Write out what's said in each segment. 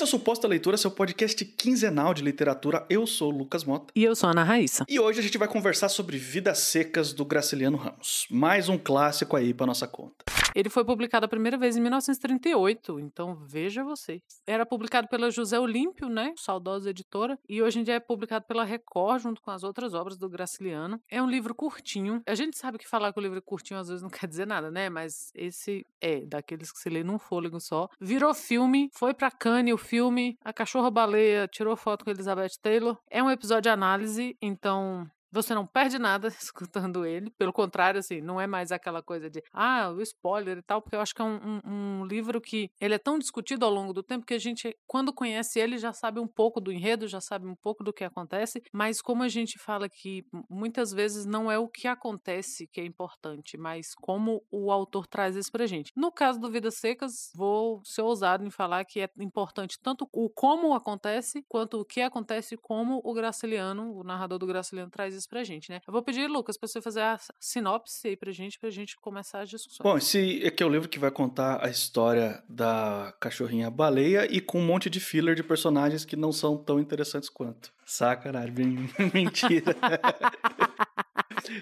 Esse é o Suposta Leitura, seu podcast quinzenal de literatura. Eu sou o Lucas Mota. E eu sou a Ana Raíssa. E hoje a gente vai conversar sobre Vidas Secas do Graciliano Ramos. Mais um clássico aí pra nossa conta. Ele foi publicado a primeira vez em 1938, então veja você. Era publicado pela José Olímpio, né? Saudosa editora, e hoje em dia é publicado pela Record junto com as outras obras do Graciliano. É um livro curtinho. A gente sabe que falar que o livro é curtinho às vezes não quer dizer nada, né? Mas esse é daqueles que se lê num fôlego só. Virou filme, foi pra Cannes o filme, a cachorra baleia tirou foto com Elizabeth Taylor. É um episódio de análise, então você não perde nada escutando ele. Pelo contrário, assim, não é mais aquela coisa de ah, o spoiler e tal, porque eu acho que é um, um, um, livro que ele é tão discutido ao longo do tempo que a gente, quando conhece ele, já sabe um pouco do enredo, já sabe um pouco do que acontece, mas como a gente fala que muitas vezes não é o que acontece que é importante, mas como o autor traz isso pra gente. No caso do Vidas Secas, vou ser ousado em falar que é importante tanto o como acontece, quanto o que acontece, como o Graciliano, o narrador do Graciliano, traz coisas pra gente, né? Eu vou pedir, Lucas, pra você fazer a sinopse aí pra gente, pra gente começar as discussões. Bom, esse aqui é o livro que vai contar a história da cachorrinha baleia e com um monte de filler de personagens que não são tão interessantes quanto. Sacanagem, mentira.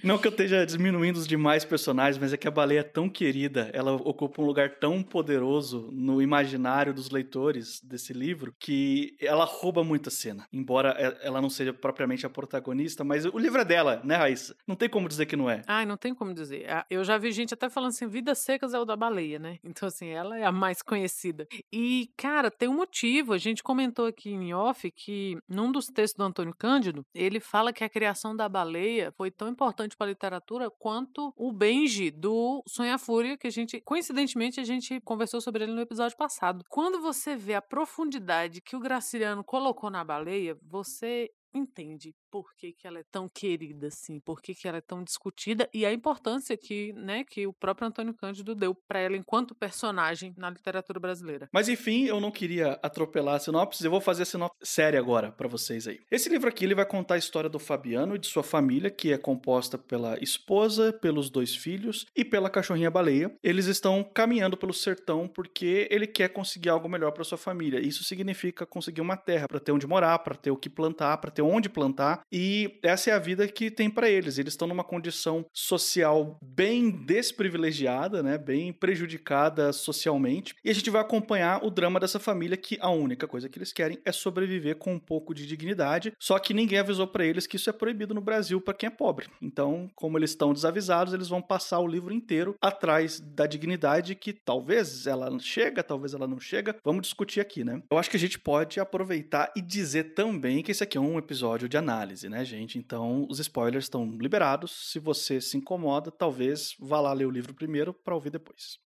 Não que eu esteja diminuindo os demais personagens, mas é que a baleia é tão querida, ela ocupa um lugar tão poderoso no imaginário dos leitores desse livro, que ela rouba muita cena. Embora ela não seja propriamente a protagonista, mas o livro é dela, né, Raíssa? Não tem como dizer que não é. Ai, não tem como dizer. Eu já vi gente até falando assim, Vidas Secas é o da baleia, né? Então, assim, ela é a mais conhecida. E, cara, tem um motivo. A gente comentou aqui em off que num dos textos do Antônio Cândido, ele fala que a criação da baleia foi tão importante importante para a literatura quanto o Benji do Sonha Fúria, que a gente, coincidentemente, a gente conversou sobre ele no episódio passado. Quando você vê a profundidade que o Graciliano colocou na baleia, você entende por que, que ela é tão querida assim, por que, que ela é tão discutida e a importância que, né, que o próprio Antônio Cândido deu para ela enquanto personagem na literatura brasileira. Mas enfim, eu não queria atropelar a sinopse, eu vou fazer a sinopse séria agora para vocês aí. Esse livro aqui ele vai contar a história do Fabiano e de sua família, que é composta pela esposa, pelos dois filhos e pela cachorrinha baleia. Eles estão caminhando pelo sertão porque ele quer conseguir algo melhor para sua família. Isso significa conseguir uma terra para ter onde morar, para ter o que plantar, para ter onde plantar e essa é a vida que tem para eles. Eles estão numa condição social bem desprivilegiada, né? Bem prejudicada socialmente. E a gente vai acompanhar o drama dessa família que a única coisa que eles querem é sobreviver com um pouco de dignidade. Só que ninguém avisou para eles que isso é proibido no Brasil para quem é pobre. Então, como eles estão desavisados, eles vão passar o livro inteiro atrás da dignidade que talvez ela chega, talvez ela não chega. Vamos discutir aqui, né? Eu acho que a gente pode aproveitar e dizer também que esse aqui é um episódio de análise né, gente? Então, os spoilers estão liberados. Se você se incomoda, talvez vá lá ler o livro primeiro para ouvir depois.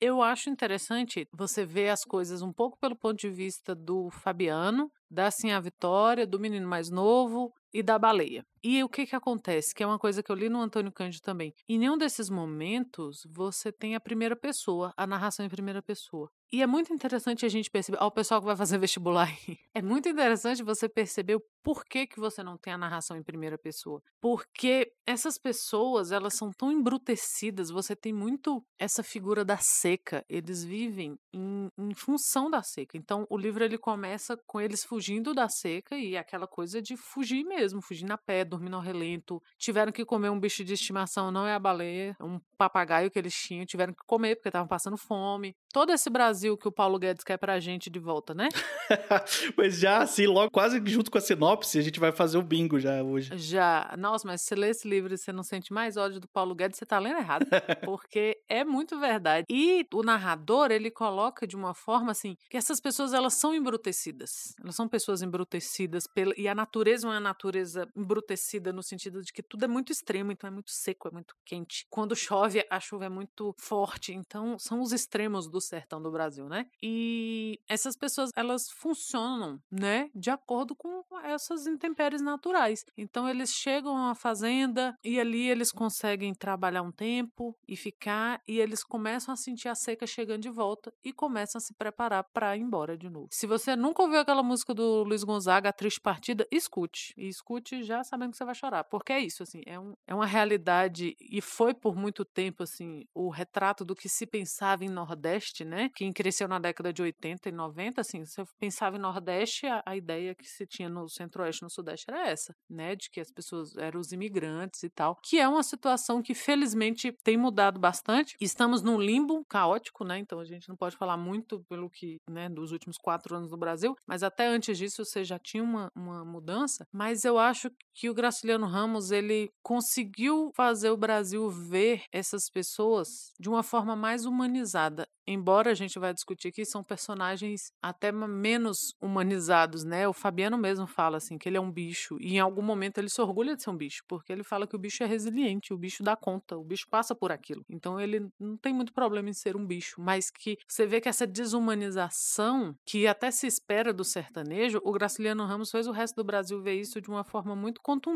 Eu acho interessante você ver as coisas um pouco pelo ponto de vista do Fabiano, da Sim a Vitória, do menino mais novo e da baleia. E o que que acontece? Que é uma coisa que eu li no Antônio Cândido também. Em nenhum desses momentos você tem a primeira pessoa, a narração em primeira pessoa. E é muito interessante a gente perceber, ao pessoal que vai fazer vestibular aí, é muito interessante você perceber o porquê que você não tem a narração em primeira pessoa. Porque essas pessoas, elas são tão embrutecidas, você tem muito essa figura da seca, eles vivem em, em função da seca. Então, o livro ele começa com eles fugindo da seca e aquela coisa de fugir mesmo, fugir na pé, dormir no relento. Tiveram que comer um bicho de estimação, não é a baleia, é um papagaio que eles tinham, tiveram que comer porque estavam passando fome. Todo esse Brasil que o Paulo Guedes quer pra gente de volta, né? pois já, assim, logo quase junto com a sinopse, a gente vai fazer o bingo já hoje. Já. Nossa, mas se você lê esse livro e você não sente mais ódio do Paulo Guedes, você tá lendo errado. porque é muito verdade. E o narrador, ele coloca de uma forma assim, que essas pessoas, elas são embrutecidas. Elas são pessoas embrutecidas pela... e a natureza é uma natureza embrutecida no sentido de que tudo é muito extremo, então é muito seco, é muito quente. Quando chove, a chuva é muito forte, então são os extremos do sertão do Brasil, né? E essas pessoas, elas funcionam, né, de acordo com essas intempéries naturais. Então eles chegam à fazenda e ali eles conseguem trabalhar um tempo e ficar e eles começam a sentir a seca chegando de volta e começam a se preparar para ir embora de novo. Se você nunca ouviu aquela música do Luiz Gonzaga, A Triste Partida, escute. E escute já sabendo que você vai chorar. Porque é isso, assim, é, um, é uma realidade, e foi por muito tempo, assim, o retrato do que se pensava em Nordeste, né? Quem cresceu na década de 80 e 90, assim, você pensava em Nordeste, a, a ideia que se tinha no Centro-Oeste no Sudeste era essa, né? De que as pessoas eram os imigrantes e tal. Que é uma situação que, felizmente, tem mudado bastante. Estamos num limbo caótico, né? Então a gente não pode falar muito pelo que, né, dos últimos quatro anos no Brasil, mas até antes disso você já tinha uma, uma mudança. Mas eu acho que o Graciliano Ramos, ele conseguiu fazer o Brasil ver essas pessoas de uma forma mais humanizada embora a gente vai discutir aqui, são personagens até menos humanizados, né? O Fabiano mesmo fala assim que ele é um bicho e em algum momento ele se orgulha de ser um bicho, porque ele fala que o bicho é resiliente, o bicho dá conta, o bicho passa por aquilo. Então ele não tem muito problema em ser um bicho, mas que você vê que essa desumanização que até se espera do sertanejo, o Graciliano Ramos fez o resto do Brasil ver isso de uma forma muito contundente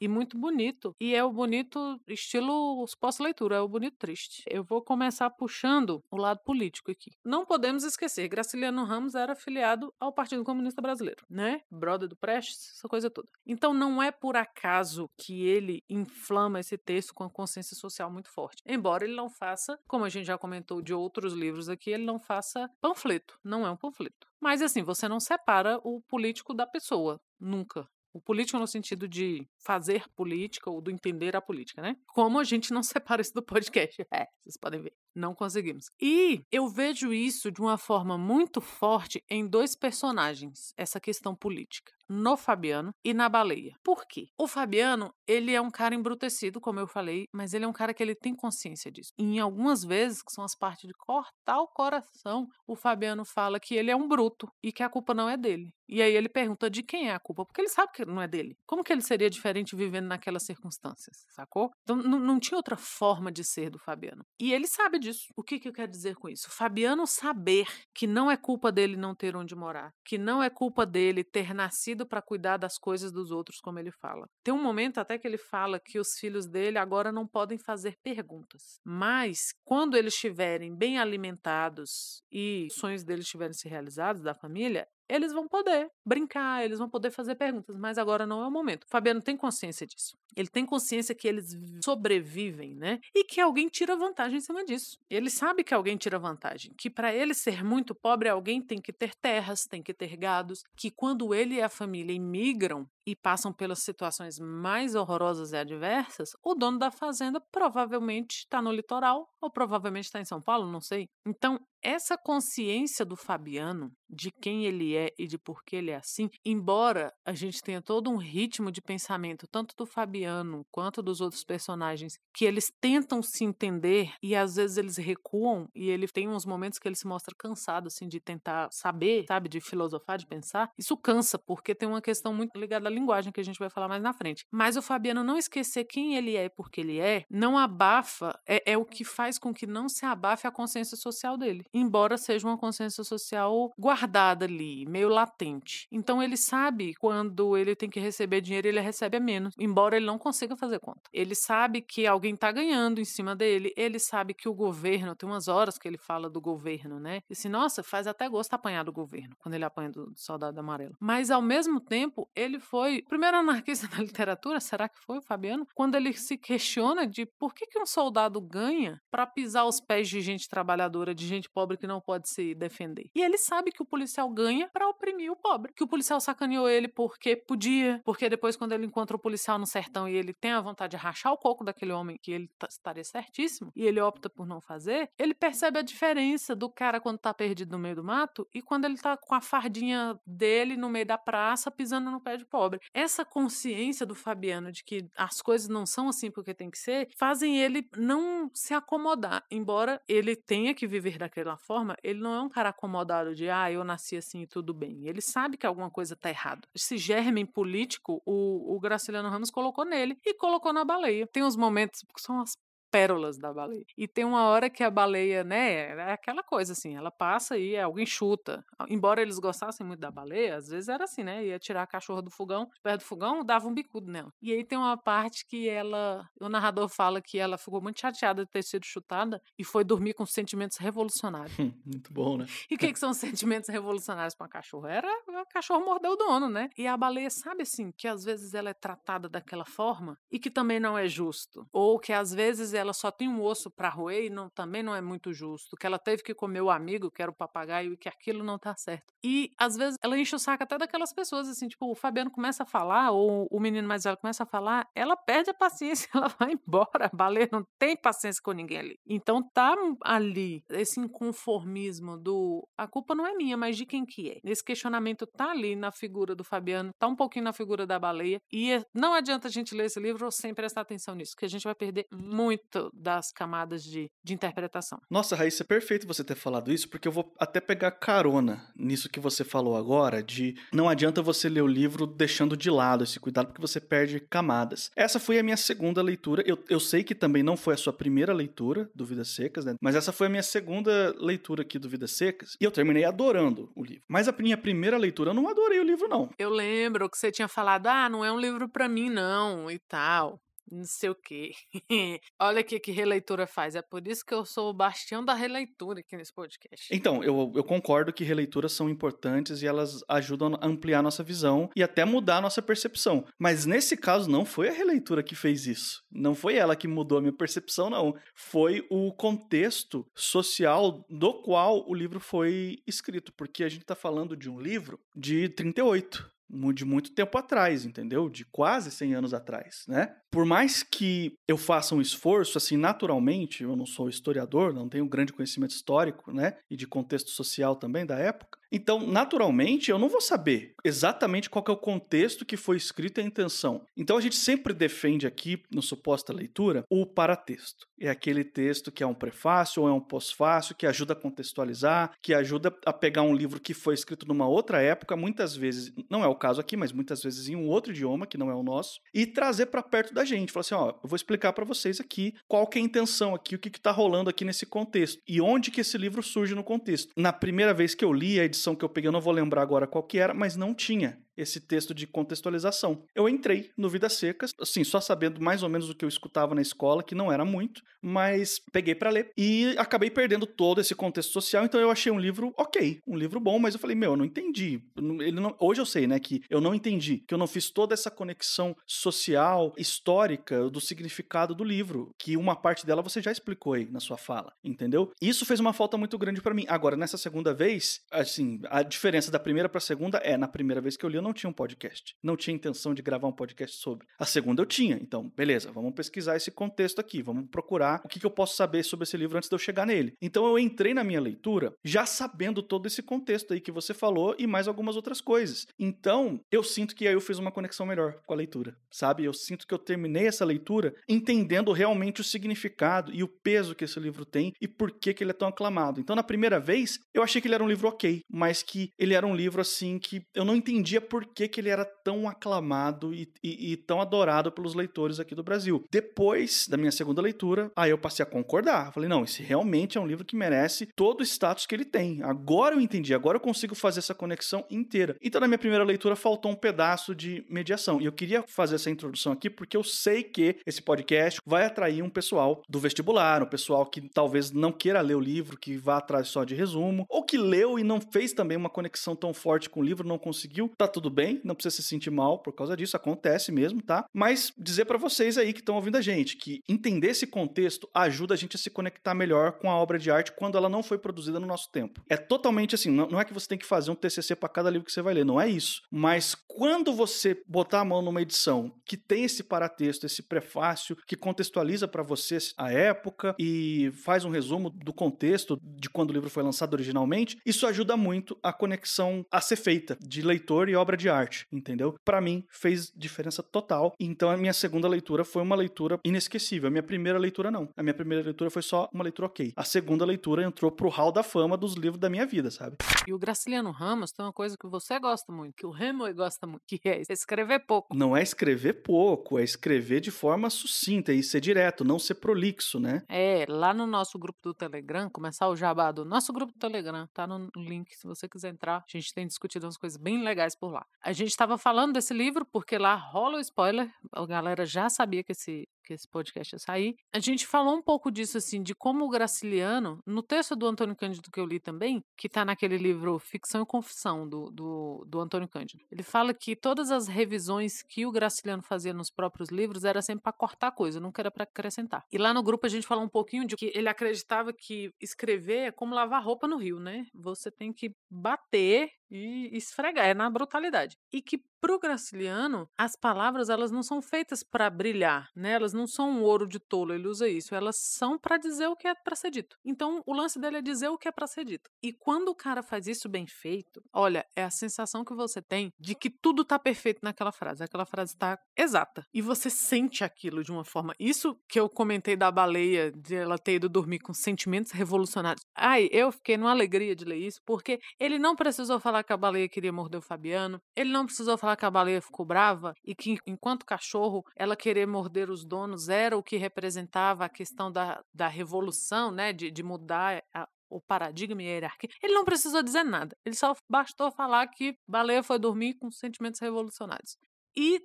e muito bonito. E é o bonito estilo pós-leitura, é o bonito triste. Eu vou começar puxando o lado lado político aqui. Não podemos esquecer, Graciliano Ramos era afiliado ao Partido Comunista Brasileiro, né? Brother do Prestes, essa coisa toda. Então não é por acaso que ele inflama esse texto com a consciência social muito forte. Embora ele não faça, como a gente já comentou de outros livros aqui, ele não faça panfleto. Não é um panfleto. Mas assim, você não separa o político da pessoa. Nunca. O político no sentido de fazer política ou do entender a política, né? Como a gente não separa isso do podcast. É, vocês podem ver. Não conseguimos. E eu vejo isso de uma forma muito forte em dois personagens, essa questão política no Fabiano e na baleia. Por quê? O Fabiano, ele é um cara embrutecido, como eu falei, mas ele é um cara que ele tem consciência disso. E em algumas vezes, que são as partes de cortar o coração, o Fabiano fala que ele é um bruto e que a culpa não é dele. E aí ele pergunta de quem é a culpa, porque ele sabe que não é dele. Como que ele seria diferente vivendo naquelas circunstâncias, sacou? Então não tinha outra forma de ser do Fabiano. E ele sabe disso. O que, que eu quero dizer com isso? Fabiano saber que não é culpa dele não ter onde morar, que não é culpa dele ter nascido para cuidar das coisas dos outros, como ele fala. Tem um momento até que ele fala que os filhos dele agora não podem fazer perguntas, mas quando eles estiverem bem alimentados e os sonhos deles estiverem se realizados da família, eles vão poder brincar, eles vão poder fazer perguntas, mas agora não é o momento. O Fabiano tem consciência disso. Ele tem consciência que eles sobrevivem, né? E que alguém tira vantagem em cima disso. Ele sabe que alguém tira vantagem, que para ele ser muito pobre, alguém tem que ter terras, tem que ter gados, que quando ele e a família imigram e passam pelas situações mais horrorosas e adversas, o dono da fazenda provavelmente está no litoral ou provavelmente está em São Paulo, não sei. Então, essa consciência do Fabiano, de quem ele é e de por que ele é assim, embora a gente tenha todo um ritmo de pensamento, tanto do Fabiano quanto dos outros personagens, que eles tentam se entender e às vezes eles recuam e ele tem uns momentos que ele se mostra cansado, assim, de tentar saber, sabe, de filosofar, de pensar. Isso cansa, porque tem uma questão muito ligada à linguagem que a gente vai falar mais na frente. Mas o Fabiano não esquecer quem ele é e por que ele é, não abafa, é, é o que faz com que não se abafe a consciência social dele embora seja uma consciência social guardada ali, meio latente. Então ele sabe quando ele tem que receber dinheiro, ele recebe a menos, embora ele não consiga fazer conta. Ele sabe que alguém está ganhando em cima dele, ele sabe que o governo, tem umas horas que ele fala do governo, né? E assim, nossa, faz até gosto apanhar do governo, quando ele apanha do soldado amarelo. Mas ao mesmo tempo, ele foi o primeiro anarquista da literatura, será que foi o Fabiano? Quando ele se questiona de por que, que um soldado ganha para pisar os pés de gente trabalhadora, de gente pobre que não pode se defender. E ele sabe que o policial ganha para oprimir o pobre. Que o policial sacaneou ele porque podia, porque depois, quando ele encontra o policial no sertão e ele tem a vontade de rachar o coco daquele homem, que ele estaria certíssimo, e ele opta por não fazer, ele percebe a diferença do cara quando tá perdido no meio do mato e quando ele tá com a fardinha dele no meio da praça pisando no pé de pobre. Essa consciência do Fabiano de que as coisas não são assim porque tem que ser, fazem ele não se acomodar, embora ele tenha que viver daquela forma, ele não é um cara acomodado de, ah, eu nasci assim e tudo bem. Ele sabe que alguma coisa tá errada. Esse germe político, o, o Graciliano Ramos colocou nele e colocou na baleia. Tem uns momentos que são as pérolas da baleia. E tem uma hora que a baleia, né, é aquela coisa assim, ela passa e alguém chuta. Embora eles gostassem muito da baleia, às vezes era assim, né, ia tirar a cachorra do fogão, perto do fogão, dava um bicudo nela. E aí tem uma parte que ela, o narrador fala que ela ficou muito chateada de ter sido chutada e foi dormir com sentimentos revolucionários. muito bom, né? E o que, que são sentimentos revolucionários para uma cachorra? Era a cachorro mordeu o dono, né? E a baleia sabe assim que às vezes ela é tratada daquela forma e que também não é justo, ou que às vezes ela só tem um osso para roer e não, também não é muito justo, que ela teve que comer o amigo, que era o papagaio, e que aquilo não tá certo. E às vezes ela enche o saco até daquelas pessoas, assim, tipo, o Fabiano começa a falar, ou o menino mais velho começa a falar, ela perde a paciência, ela vai embora. A baleia não tem paciência com ninguém ali. Então tá ali esse inconformismo do a culpa não é minha, mas de quem que é. Esse questionamento tá ali na figura do Fabiano, tá um pouquinho na figura da baleia, e é, não adianta a gente ler esse livro sem prestar atenção nisso, que a gente vai perder muito das camadas de, de interpretação. Nossa, Raíssa, é perfeito você ter falado isso, porque eu vou até pegar carona nisso que você falou agora, de não adianta você ler o livro deixando de lado esse cuidado, porque você perde camadas. Essa foi a minha segunda leitura. Eu, eu sei que também não foi a sua primeira leitura do Vidas Secas, né? Mas essa foi a minha segunda leitura aqui do Vidas Secas. E eu terminei adorando o livro. Mas a minha primeira leitura, eu não adorei o livro, não. Eu lembro que você tinha falado, ah, não é um livro para mim, não, e tal não sei o quê. Olha o que, que releitura faz. É por isso que eu sou o bastião da releitura aqui nesse podcast. Então, eu, eu concordo que releituras são importantes e elas ajudam a ampliar nossa visão e até mudar nossa percepção. Mas nesse caso, não foi a releitura que fez isso. Não foi ela que mudou a minha percepção, não. Foi o contexto social do qual o livro foi escrito. Porque a gente está falando de um livro de 38 de muito tempo atrás, entendeu? De quase 100 anos atrás, né? Por mais que eu faça um esforço, assim, naturalmente, eu não sou historiador, não tenho grande conhecimento histórico, né? E de contexto social também da época. Então, naturalmente, eu não vou saber exatamente qual é o contexto que foi escrito e a intenção. Então, a gente sempre defende aqui, no suposta leitura, o paratexto. É aquele texto que é um prefácio ou é um pós-fácio, que ajuda a contextualizar, que ajuda a pegar um livro que foi escrito numa outra época, muitas vezes, não é o caso aqui, mas muitas vezes em um outro idioma, que não é o nosso, e trazer para perto da gente. Falar assim, ó, eu vou explicar para vocês aqui qual que é a intenção aqui, o que está rolando aqui nesse contexto, e onde que esse livro surge no contexto. Na primeira vez que eu li a edição que eu peguei, eu não vou lembrar agora qual que era, mas não tinha esse texto de contextualização. Eu entrei no Vidas Secas, assim, só sabendo mais ou menos o que eu escutava na escola, que não era muito, mas peguei para ler e acabei perdendo todo esse contexto social, então eu achei um livro ok, um livro bom, mas eu falei, meu, eu não entendi. Ele não... Hoje eu sei, né, que eu não entendi, que eu não fiz toda essa conexão social, histórica, do significado do livro, que uma parte dela você já explicou aí na sua fala, entendeu? Isso fez uma falta muito grande para mim. Agora, nessa segunda vez, assim, a diferença da primeira para a segunda é, na primeira vez que eu li, eu não tinha um podcast. Não tinha intenção de gravar um podcast sobre. A segunda eu tinha. Então, beleza, vamos pesquisar esse contexto aqui. Vamos procurar o que, que eu posso saber sobre esse livro antes de eu chegar nele. Então, eu entrei na minha leitura já sabendo todo esse contexto aí que você falou e mais algumas outras coisas. Então, eu sinto que aí eu fiz uma conexão melhor com a leitura, sabe? Eu sinto que eu terminei essa leitura entendendo realmente o significado e o peso que esse livro tem e por que, que ele é tão aclamado. Então, na primeira vez, eu achei que ele era um livro ok, mas que ele era um livro assim que eu não entendia por por que, que ele era tão aclamado e, e, e, tão adorado pelos leitores aqui do Brasil. Depois da minha segunda leitura, aí eu passei a concordar. Falei, não, esse realmente é um livro que merece todo o status que ele tem. Agora eu entendi, agora eu consigo fazer essa conexão inteira. Então, na minha primeira leitura, faltou um pedaço de mediação. E eu queria fazer essa introdução aqui porque eu sei que esse podcast vai atrair um pessoal do vestibular, um pessoal que talvez não queira ler o livro, que vá atrás só de resumo, ou que leu e não fez também uma conexão tão forte com o livro, não conseguiu. Tá tudo tudo bem, não precisa se sentir mal por causa disso, acontece mesmo, tá? Mas dizer para vocês aí que estão ouvindo a gente que entender esse contexto ajuda a gente a se conectar melhor com a obra de arte quando ela não foi produzida no nosso tempo. É totalmente assim, não é que você tem que fazer um TCC para cada livro que você vai ler, não é isso. Mas quando você botar a mão numa edição que tem esse paratexto, esse prefácio que contextualiza para você a época e faz um resumo do contexto de quando o livro foi lançado originalmente, isso ajuda muito a conexão a ser feita de leitor e obra obra de arte, entendeu? Para mim fez diferença total. Então a minha segunda leitura foi uma leitura inesquecível. A minha primeira leitura não. A minha primeira leitura foi só uma leitura ok. A segunda leitura entrou pro hall da fama dos livros da minha vida, sabe? E o Graciliano Ramos tem uma coisa que você gosta muito, que o Hemingway gosta muito, que é escrever pouco. Não é escrever pouco, é escrever de forma sucinta e ser direto, não ser prolixo, né? É, lá no nosso grupo do Telegram, começar o jabá do nosso grupo do Telegram, tá no link se você quiser entrar. A gente tem discutido umas coisas bem legais por lá. A gente estava falando desse livro porque lá rola o spoiler, a galera já sabia que esse que esse podcast ia sair. A gente falou um pouco disso, assim, de como o Graciliano, no texto do Antônio Cândido que eu li também, que está naquele livro Ficção e Confissão, do, do, do Antônio Cândido, ele fala que todas as revisões que o Graciliano fazia nos próprios livros era sempre para cortar coisa, nunca era para acrescentar. E lá no grupo a gente falou um pouquinho de que ele acreditava que escrever é como lavar roupa no rio, né? Você tem que bater e esfregar, é na brutalidade. E que pro Graciliano, as palavras elas não são feitas para brilhar, né? Elas não são um ouro de tolo, ele usa isso. Elas são para dizer o que é para ser dito. Então, o lance dele é dizer o que é para ser dito. E quando o cara faz isso bem feito, olha, é a sensação que você tem de que tudo tá perfeito naquela frase. Aquela frase tá exata. E você sente aquilo de uma forma. Isso que eu comentei da baleia, de ela ter ido dormir com sentimentos revolucionários. Ai, eu fiquei numa alegria de ler isso, porque ele não precisou falar que a baleia queria morder o Fabiano, ele não precisou falar que a baleia ficou brava e que, enquanto cachorro, ela querer morder os donos era o que representava a questão da, da revolução, né, de, de mudar a, o paradigma e a hierarquia. Ele não precisou dizer nada. Ele só bastou falar que baleia foi dormir com sentimentos revolucionários. E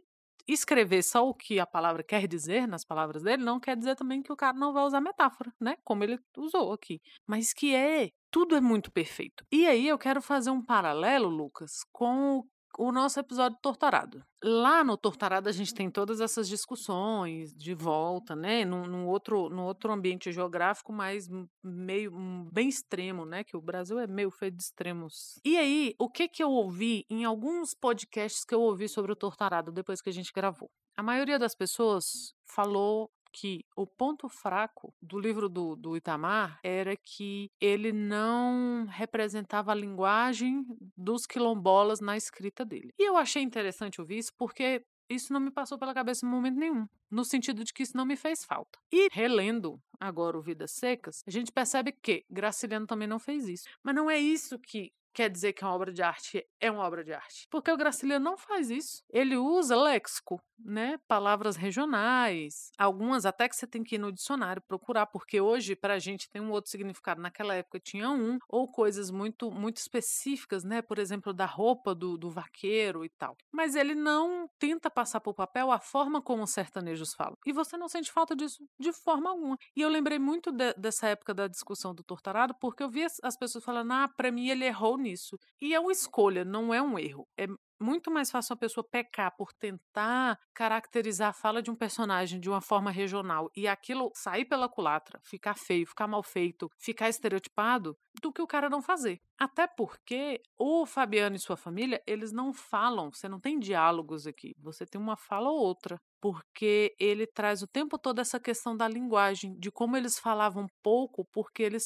escrever só o que a palavra quer dizer nas palavras dele não quer dizer também que o cara não vai usar metáfora, né? Como ele usou aqui. Mas que é tudo é muito perfeito. E aí eu quero fazer um paralelo, Lucas, com o nosso episódio Torturado. Lá no Torturado a gente tem todas essas discussões de volta, né? Num, num, outro, num outro ambiente geográfico mais meio bem extremo, né? Que o Brasil é meio feito de extremos. E aí, o que que eu ouvi em alguns podcasts que eu ouvi sobre o Torturado depois que a gente gravou? A maioria das pessoas falou que o ponto fraco do livro do, do Itamar era que ele não representava a linguagem dos quilombolas na escrita dele. E eu achei interessante ouvir isso porque isso não me passou pela cabeça em momento nenhum, no sentido de que isso não me fez falta. E relendo agora o Vidas Secas, a gente percebe que Graciliano também não fez isso. Mas não é isso que quer dizer que uma obra de arte é uma obra de arte. Porque o Graciliano não faz isso. Ele usa léxico, né? Palavras regionais, algumas até que você tem que ir no dicionário procurar, porque hoje para a gente tem um outro significado. Naquela época tinha um, ou coisas muito muito específicas, né? Por exemplo, da roupa do, do vaqueiro e tal. Mas ele não tenta passar por papel a forma como os sertanejos falam. E você não sente falta disso de forma alguma. E eu lembrei muito de, dessa época da discussão do Tortarado, porque eu vi as, as pessoas falando, ah, para mim ele errou nisso. E é uma escolha, não é um erro. É muito mais fácil uma pessoa pecar por tentar caracterizar a fala de um personagem de uma forma regional e aquilo sair pela culatra, ficar feio, ficar mal feito, ficar estereotipado, do que o cara não fazer. Até porque o Fabiano e sua família, eles não falam, você não tem diálogos aqui, você tem uma fala ou outra. Porque ele traz o tempo todo essa questão da linguagem, de como eles falavam pouco, porque eles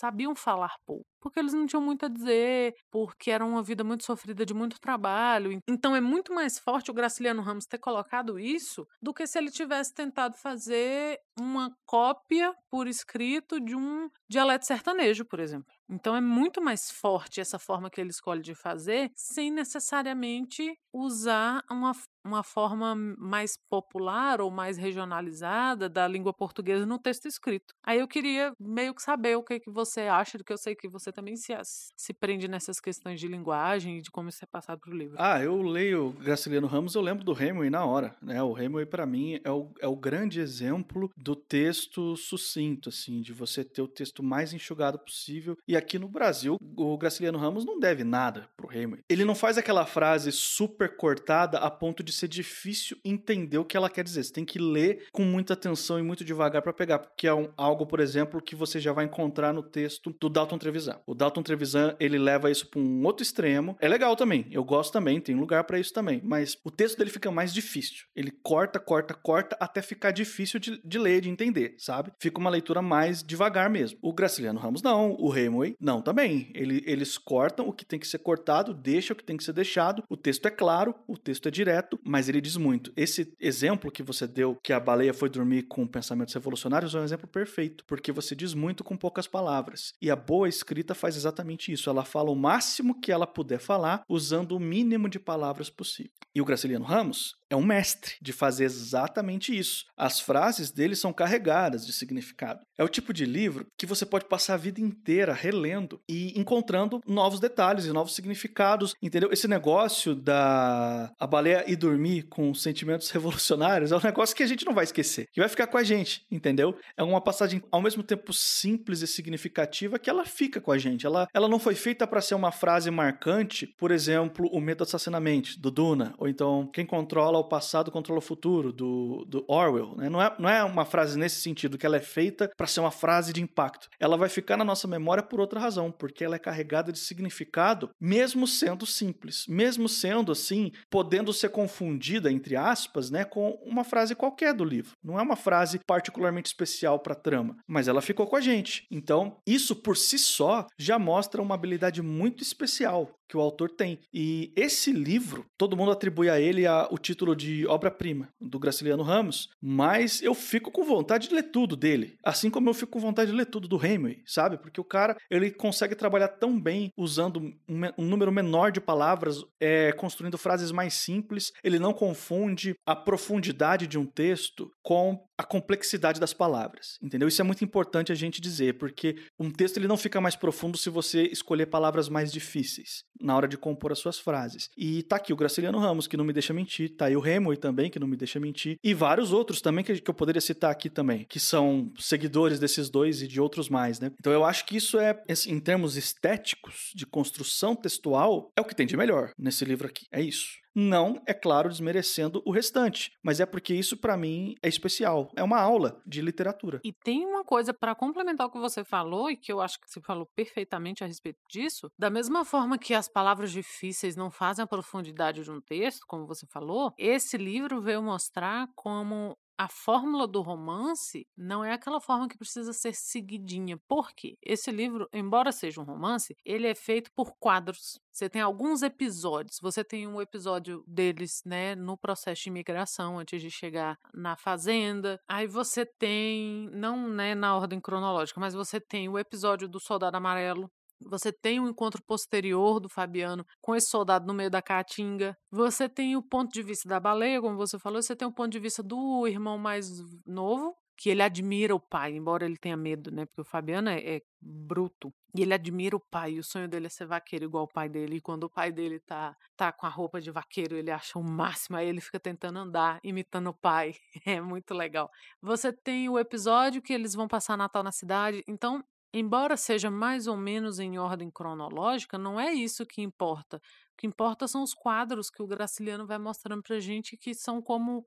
sabiam falar pouco porque eles não tinham muito a dizer, porque era uma vida muito sofrida de muito trabalho. Então é muito mais forte o Graciliano Ramos ter colocado isso do que se ele tivesse tentado fazer uma cópia por escrito de um dialeto sertanejo, por exemplo. Então é muito mais forte essa forma que ele escolhe de fazer, sem necessariamente usar uma, uma forma mais popular ou mais regionalizada da língua portuguesa no texto escrito. Aí eu queria meio que saber o que, que você acha, do que eu sei que você também se, se prende nessas questões de linguagem e de como isso é passado para o livro. Ah, eu leio Graciliano Ramos, eu lembro do Hemingway na hora, né? O Hemingway para mim é o, é o grande exemplo do texto sucinto, assim, de você ter o texto mais enxugado possível e aqui no Brasil, o Graciliano Ramos não deve nada pro Hemingway. Ele não faz aquela frase super cortada a ponto de ser difícil entender o que ela quer dizer. Você tem que ler com muita atenção e muito devagar para pegar, porque é um, algo, por exemplo, que você já vai encontrar no texto do Dalton Trevisan. O Dalton Trevisan, ele leva isso para um outro extremo. É legal também, eu gosto também, tem lugar para isso também, mas o texto dele fica mais difícil. Ele corta, corta, corta até ficar difícil de, de ler, de entender, sabe? Fica uma leitura mais devagar mesmo. O Graciliano Ramos não, o Hemingway Hemingway, não também. Ele, eles cortam o que tem que ser cortado, deixam o que tem que ser deixado. O texto é claro, o texto é direto, mas ele diz muito. Esse exemplo que você deu, que a baleia foi dormir com pensamentos revolucionários, é um exemplo perfeito, porque você diz muito com poucas palavras. E a boa escrita faz exatamente isso. Ela fala o máximo que ela puder falar, usando o mínimo de palavras possível. E o Graciliano Ramos é um mestre de fazer exatamente isso. As frases dele são carregadas de significado. É o tipo de livro que você pode passar a vida inteira relendo e encontrando novos detalhes e novos significados, entendeu? Esse negócio da a baleia ir dormir com sentimentos revolucionários é um negócio que a gente não vai esquecer, que vai ficar com a gente, entendeu? É uma passagem ao mesmo tempo simples e significativa que ela fica com a gente. Ela, ela não foi feita para ser uma frase marcante, por exemplo, o medo assassinamento do Duna, ou então quem controla o passado controla o futuro, do, do Orwell. Né? Não, é, não é uma frase nesse sentido, que ela é feita para ser uma frase de impacto. Ela vai ficar na nossa memória por outra razão, porque ela é carregada de significado, mesmo sendo simples, mesmo sendo assim, podendo ser confundida, entre aspas, né, com uma frase qualquer do livro. Não é uma frase particularmente especial para a trama, mas ela ficou com a gente. Então, isso por si só já mostra uma habilidade muito especial que o autor tem. E esse livro, todo mundo atribui a ele a, o título de obra-prima do Graciliano Ramos, mas eu fico com vontade de ler tudo dele, assim como eu fico com vontade de ler tudo do Hemingway, sabe? Porque o cara, ele consegue trabalhar tão bem usando um, um número menor de palavras, é, construindo frases mais simples, ele não confunde a profundidade de um texto com a complexidade das palavras, entendeu? Isso é muito importante a gente dizer, porque um texto ele não fica mais profundo se você escolher palavras mais difíceis na hora de compor as suas frases. E tá aqui o Graciliano Ramos, que não me deixa mentir, tá aí o Hemingway também, que não me deixa mentir, e vários outros também que, que eu poderia citar aqui também, que são seguidores desses dois e de outros mais, né? Então eu acho que isso é, em termos estéticos, de construção textual, é o que tem de melhor nesse livro aqui. É isso. Não, é claro, desmerecendo o restante, mas é porque isso para mim é especial. É uma aula de literatura. E tem uma coisa para complementar o que você falou e que eu acho que você falou perfeitamente a respeito disso. Da mesma forma que as palavras difíceis não fazem a profundidade de um texto, como você falou, esse livro veio mostrar como a fórmula do romance não é aquela forma que precisa ser seguidinha. Por quê? Esse livro, embora seja um romance, ele é feito por quadros. Você tem alguns episódios. Você tem um episódio deles, né, no processo de imigração antes de chegar na fazenda. Aí você tem, não né, na ordem cronológica, mas você tem o episódio do Soldado Amarelo, você tem um encontro posterior do Fabiano com esse soldado no meio da caatinga. Você tem o ponto de vista da baleia, como você falou. Você tem o ponto de vista do irmão mais novo, que ele admira o pai, embora ele tenha medo, né? Porque o Fabiano é, é, bruto. E ele admira o pai, e o sonho dele é ser vaqueiro igual o pai dele. E quando o pai dele tá, tá com a roupa de vaqueiro, ele acha o máximo, aí ele fica tentando andar, imitando o pai. É muito legal. Você tem o episódio que eles vão passar Natal na cidade. Então, Embora seja mais ou menos em ordem cronológica, não é isso que importa. O que importa são os quadros que o Graciliano vai mostrando pra gente que são como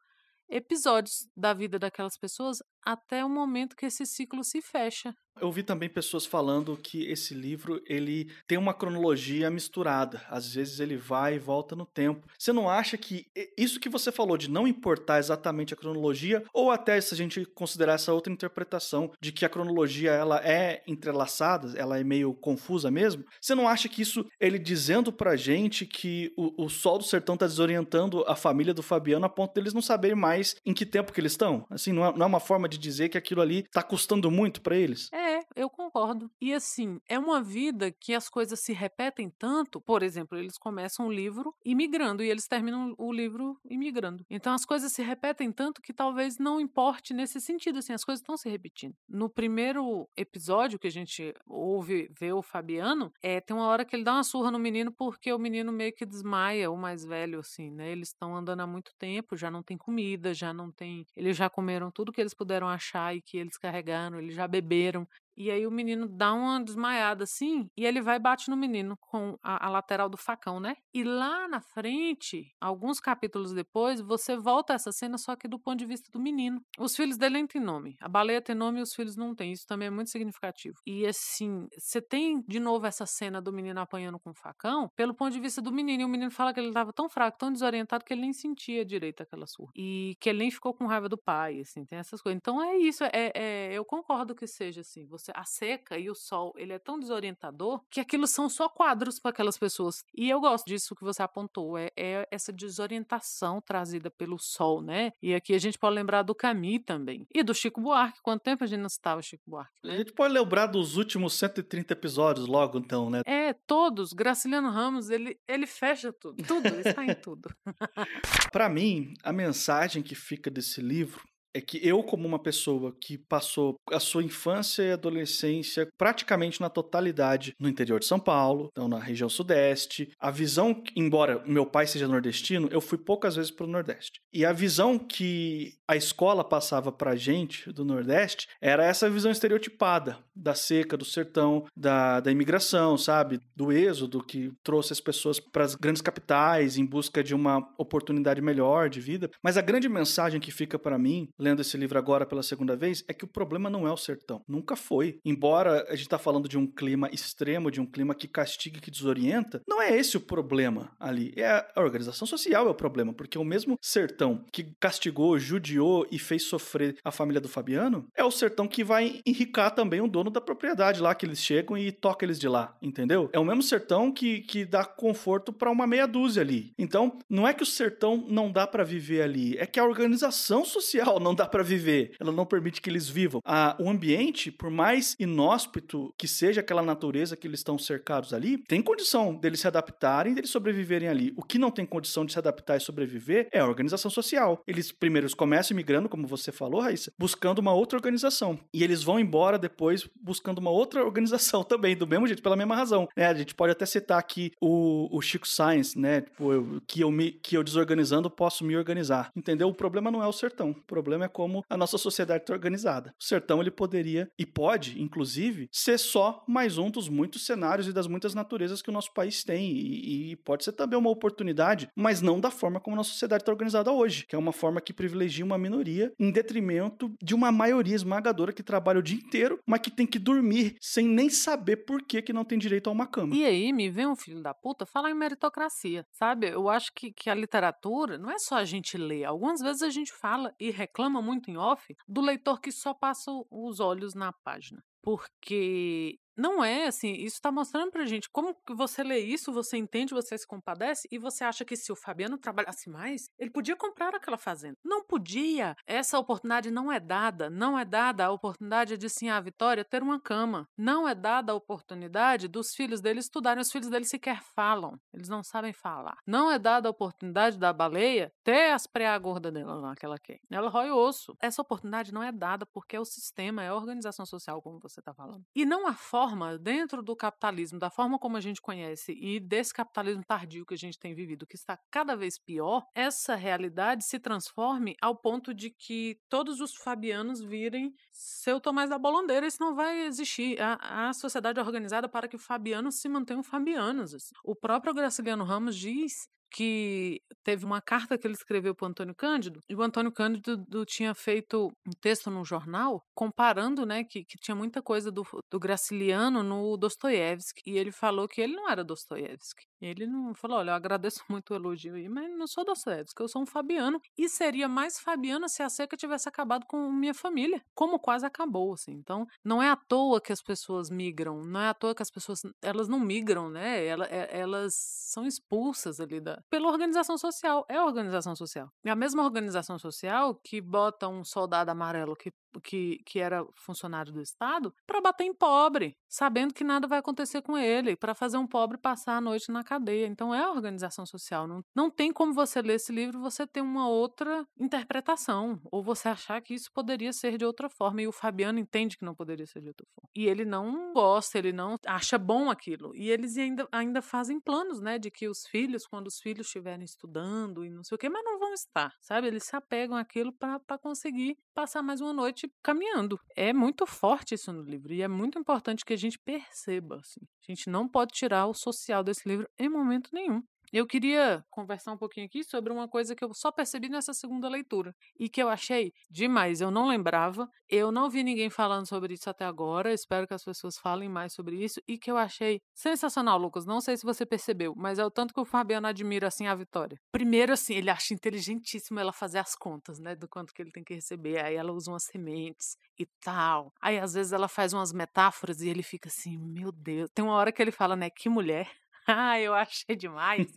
episódios da vida daquelas pessoas até o momento que esse ciclo se fecha. Eu vi também pessoas falando que esse livro ele tem uma cronologia misturada. Às vezes ele vai e volta no tempo. Você não acha que isso que você falou de não importar exatamente a cronologia, ou até se a gente considerar essa outra interpretação de que a cronologia ela é entrelaçada, ela é meio confusa mesmo? Você não acha que isso ele dizendo pra gente que o, o Sol do Sertão tá desorientando a família do Fabiano a ponto deles não saberem mais em que tempo que eles estão? Assim, não é, não é uma forma de dizer que aquilo ali tá custando muito para eles? É, eu concordo. E assim, é uma vida que as coisas se repetem tanto. Por exemplo, eles começam o livro imigrando e eles terminam o livro imigrando. Então as coisas se repetem tanto que talvez não importe nesse sentido, assim, as coisas estão se repetindo. No primeiro episódio que a gente ouve ver o Fabiano, é, tem uma hora que ele dá uma surra no menino porque o menino meio que desmaia, o mais velho, assim, né? Eles estão andando há muito tempo, já não tem comida, já não tem. Eles já comeram tudo que eles puderam achar e que eles carregaram, eles já beberam. E aí o menino dá uma desmaiada assim, e ele vai e bate no menino com a, a, lateral do facão, né? E lá na frente, alguns capítulos depois, você volta a essa cena, só que do ponto de vista do menino. Os filhos dele nem têm nome. A baleia tem nome e os filhos não têm. Isso também é muito significativo. E assim, você tem de novo essa cena do menino apanhando com o facão, pelo ponto de vista do menino. E o menino fala que ele estava tão fraco, tão desorientado, que ele nem sentia direito aquela surra. E que ele nem ficou com raiva do pai, assim, tem essas coisas. Então é isso, é, é eu concordo que seja assim. Você a seca e o sol, ele é tão desorientador que aquilo são só quadros para aquelas pessoas. E eu gosto disso que você apontou, é, é, essa desorientação trazida pelo sol, né? E aqui a gente pode lembrar do Camus também. E do Chico Buarque. Quanto tempo a gente não citava Chico Buarque? Né? A gente pode lembrar dos últimos 130 episódios logo, então, né? É, todos. Graciliano Ramos, ele, ele fecha tudo. Tudo, ele está em tudo. para mim, a mensagem que fica desse livro é que eu, como uma pessoa que passou a sua infância e adolescência praticamente na totalidade no interior de São Paulo, então na região sudeste, a visão, embora meu pai seja nordestino, eu fui poucas vezes para o Nordeste. E a visão que a escola passava pra gente do Nordeste era essa visão estereotipada da seca, do sertão, da, da imigração, sabe? Do êxodo que trouxe as pessoas para as grandes capitais em busca de uma oportunidade melhor de vida. Mas a grande mensagem que fica para mim, lendo esse livro agora pela segunda vez, é que o problema não é o sertão. Nunca foi. Embora a gente está falando de um clima extremo, de um clima que castiga, que desorienta, não é esse o problema ali. É a organização social é o problema, porque o mesmo sertão que castigou, judiou, e fez sofrer a família do Fabiano, é o sertão que vai enricar também o dono da propriedade lá, que eles chegam e toca eles de lá, entendeu? É o mesmo sertão que, que dá conforto para uma meia dúzia ali. Então, não é que o sertão não dá para viver ali, é que a organização social não dá para viver. Ela não permite que eles vivam. A, o ambiente, por mais inóspito que seja aquela natureza que eles estão cercados ali, tem condição deles se adaptarem, deles sobreviverem ali. O que não tem condição de se adaptar e sobreviver é a organização social. Eles primeiro começam migrando, como você falou, Raíssa, buscando uma outra organização. E eles vão embora depois buscando uma outra organização também, do mesmo jeito, pela mesma razão. É, a gente pode até citar aqui o, o Chico Science, né? Tipo, eu, que, eu me, que eu desorganizando posso me organizar. Entendeu? O problema não é o sertão. O problema é como a nossa sociedade está organizada. O sertão ele poderia e pode, inclusive, ser só mais um dos muitos cenários e das muitas naturezas que o nosso país tem. E, e pode ser também uma oportunidade, mas não da forma como a nossa sociedade está organizada hoje, que é uma forma que privilegia uma minoria em detrimento de uma maioria esmagadora que trabalha o dia inteiro, mas que tem que dormir sem nem saber por que, que não tem direito a uma cama. E aí me vem um filho da puta falar em meritocracia, sabe? Eu acho que, que a literatura não é só a gente ler. Algumas vezes a gente fala e reclama muito em off do leitor que só passa os olhos na página. Porque não é assim, isso está mostrando pra gente como que você lê isso, você entende, você se compadece e você acha que se o Fabiano trabalhasse mais, ele podia comprar aquela fazenda. Não podia. Essa oportunidade não é dada, não é dada a oportunidade de sim a Vitória ter uma cama. Não é dada a oportunidade dos filhos dele estudarem, os filhos dele sequer falam, eles não sabem falar. Não é dada a oportunidade da baleia ter as preá gorda dela lá que ela quer. Ela rói osso. Essa oportunidade não é dada porque é o sistema, é a organização social como você está falando. E não há forma forma, dentro do capitalismo, da forma como a gente conhece e desse capitalismo tardio que a gente tem vivido, que está cada vez pior, essa realidade se transforme ao ponto de que todos os fabianos virem seu Tomás da Bolandeira. Isso não vai existir. A, a sociedade é organizada para que fabianos se mantenham fabianos. O próprio Graciliano Ramos diz que teve uma carta que ele escreveu para o Antônio Cândido, e o Antônio Cândido do, tinha feito um texto no jornal comparando, né, que, que tinha muita coisa do, do Graciliano no Dostoiévski, e ele falou que ele não era Dostoiévski. Ele não falou, olha, eu agradeço muito o elogio aí, mas não sou Dostoiévski, eu sou um Fabiano, e seria mais Fabiano se a seca tivesse acabado com minha família, como quase acabou, assim. Então, não é à toa que as pessoas migram, não é à toa que as pessoas, elas não migram, né, elas, é, elas são expulsas ali da, pela organização social. É organização social. É a mesma organização social que bota um soldado amarelo que que, que era funcionário do Estado para bater em pobre, sabendo que nada vai acontecer com ele, para fazer um pobre passar a noite na cadeia. Então é organização social. Não, não tem como você ler esse livro você ter uma outra interpretação, ou você achar que isso poderia ser de outra forma. E o Fabiano entende que não poderia ser de outra forma. E ele não gosta, ele não acha bom aquilo. E eles ainda, ainda fazem planos, né, de que os filhos, quando os filhos estiverem estudando e não sei o quê, mas não vão estar, sabe? Eles se apegam àquilo para conseguir passar mais uma noite caminhando. É muito forte isso no livro e é muito importante que a gente perceba. Assim. A gente não pode tirar o social desse livro em momento nenhum. Eu queria conversar um pouquinho aqui sobre uma coisa que eu só percebi nessa segunda leitura e que eu achei demais. Eu não lembrava, eu não vi ninguém falando sobre isso até agora. Espero que as pessoas falem mais sobre isso e que eu achei sensacional, Lucas. Não sei se você percebeu, mas é o tanto que o Fabiano admira assim a Vitória. Primeiro, assim, ele acha inteligentíssimo ela fazer as contas, né, do quanto que ele tem que receber. Aí ela usa umas sementes e tal. Aí às vezes ela faz umas metáforas e ele fica assim, meu Deus. Tem uma hora que ele fala, né, que mulher. Ah, eu achei demais.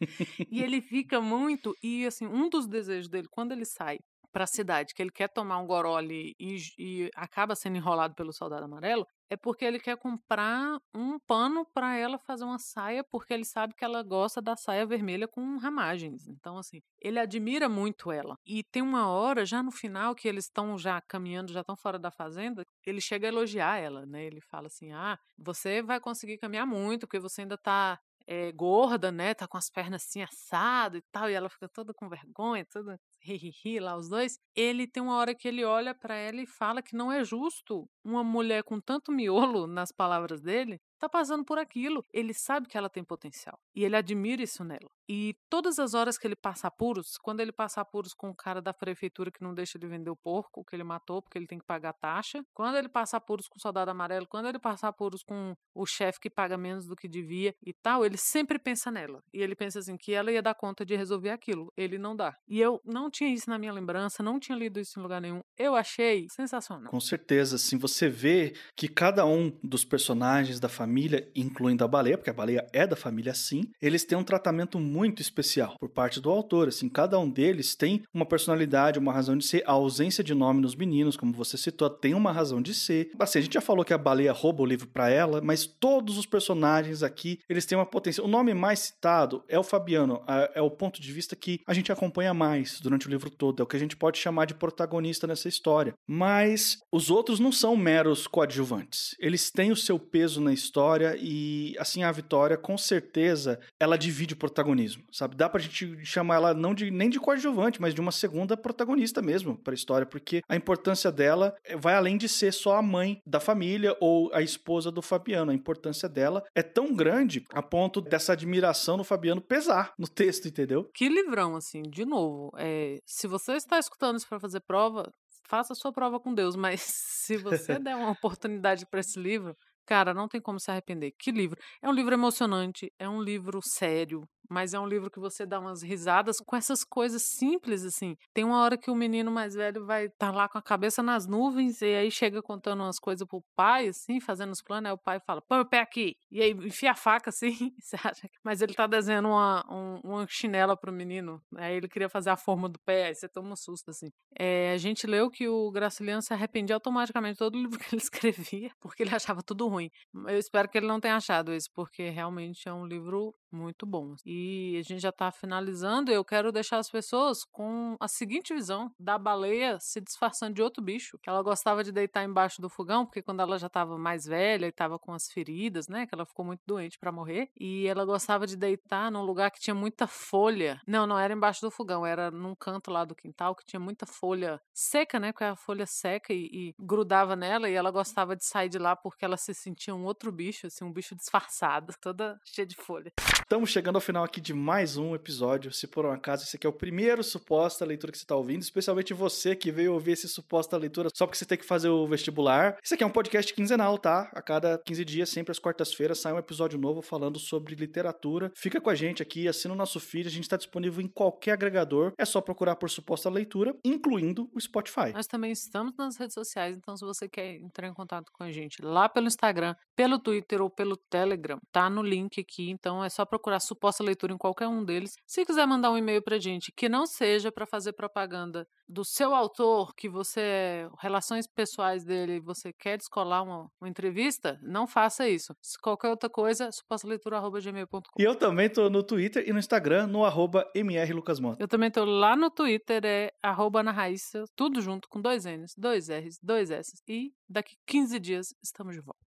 e ele fica muito. E, assim, um dos desejos dele, quando ele sai para a cidade, que ele quer tomar um gorole e, e acaba sendo enrolado pelo soldado amarelo, é porque ele quer comprar um pano para ela fazer uma saia, porque ele sabe que ela gosta da saia vermelha com ramagens. Então, assim, ele admira muito ela. E tem uma hora, já no final, que eles estão já caminhando, já estão fora da fazenda, ele chega a elogiar ela, né? Ele fala assim: Ah, você vai conseguir caminhar muito, porque você ainda tá é, gorda, né? Tá com as pernas assim assado e tal, e ela fica toda com vergonha, toda ri, lá os dois. Ele tem uma hora que ele olha para ela e fala que não é justo uma mulher com tanto miolo nas palavras dele tá passando por aquilo. Ele sabe que ela tem potencial e ele admira isso nela. E todas as horas que ele passa apuros, quando ele passa apuros com o cara da prefeitura que não deixa de vender o porco que ele matou porque ele tem que pagar taxa, quando ele passa apuros com o soldado amarelo, quando ele passa apuros com o chefe que paga menos do que devia e tal, ele sempre pensa nela. E ele pensa assim que ela ia dar conta de resolver aquilo. Ele não dá. E eu não tinha isso na minha lembrança, não tinha lido isso em lugar nenhum. Eu achei sensacional. Com certeza, assim, você vê que cada um dos personagens da família, incluindo a baleia, porque a baleia é da família sim, eles têm um tratamento muito especial por parte do autor. Assim, cada um deles tem uma personalidade, uma razão de ser. A ausência de nome nos meninos, como você citou, tem uma razão de ser. Assim, a gente já falou que a baleia rouba o livro para ela, mas todos os personagens aqui, eles têm uma potência. O nome mais citado é o Fabiano, é o ponto de vista que a gente acompanha mais durante o livro todo, é o que a gente pode chamar de protagonista nessa história. Mas os outros não são meros coadjuvantes. Eles têm o seu peso na história e, assim, a Vitória, com certeza, ela divide o protagonismo sabe? Dá pra gente chamar ela não de, nem de coadjuvante, mas de uma segunda protagonista mesmo para a história, porque a importância dela eh, vai além de ser só a mãe da família ou a esposa do Fabiano. A importância dela é tão grande a ponto dessa admiração do Fabiano pesar no texto, entendeu? Que livrão, assim, de novo. É, se você está escutando isso para fazer prova, faça a sua prova com Deus, mas se você der uma oportunidade para esse livro, cara, não tem como se arrepender. Que livro? É um livro emocionante, é um livro sério, mas é um livro que você dá umas risadas com essas coisas simples, assim. Tem uma hora que o menino mais velho vai estar tá lá com a cabeça nas nuvens e aí chega contando umas coisas pro pai, assim, fazendo os planos, aí o pai fala, põe o pé aqui. E aí enfia a faca, assim, você acha. Mas ele tá desenhando uma, um, uma chinela pro menino, aí ele queria fazer a forma do pé, aí você toma um susto, assim. É, a gente leu que o Graciliano se arrependia automaticamente todo o livro que ele escrevia, porque ele achava tudo ruim. Eu espero que ele não tenha achado isso, porque realmente é um livro muito bom. E a gente já está finalizando. Eu quero deixar as pessoas com a seguinte visão da baleia se disfarçando de outro bicho, que ela gostava de deitar embaixo do fogão, porque quando ela já estava mais velha e estava com as feridas, né, que ela ficou muito doente para morrer, e ela gostava de deitar num lugar que tinha muita folha. Não, não era embaixo do fogão, era num canto lá do quintal que tinha muita folha seca, né, porque a folha seca e, e grudava nela, e ela gostava de sair de lá porque ela se sentia um outro bicho, assim, um bicho disfarçado, toda cheia de folha. Estamos chegando ao final aqui de mais um episódio. Se por um acaso esse aqui é o primeiro suposta leitura que você está ouvindo, especialmente você que veio ouvir esse suposta leitura só porque você tem que fazer o vestibular. Esse aqui é um podcast quinzenal, tá? A cada 15 dias, sempre às quartas-feiras, sai um episódio novo falando sobre literatura. Fica com a gente aqui, assina o nosso feed. A gente está disponível em qualquer agregador. É só procurar por suposta leitura, incluindo o Spotify. Nós também estamos nas redes sociais, então se você quer entrar em contato com a gente lá pelo Instagram, pelo Twitter ou pelo Telegram, tá no link aqui. Então é só procurar suposta leitura em qualquer um deles. Se quiser mandar um e-mail pra gente que não seja para fazer propaganda do seu autor, que você, relações pessoais dele, você quer descolar uma, uma entrevista, não faça isso. Se qualquer outra coisa, supostaleitura.gmail.com. E eu também tô no Twitter e no Instagram, no arroba mrlucasmota. Eu também tô lá no Twitter, é arroba na Raíssa, tudo junto, com dois N's, dois R's, dois S's. E daqui 15 dias estamos de volta.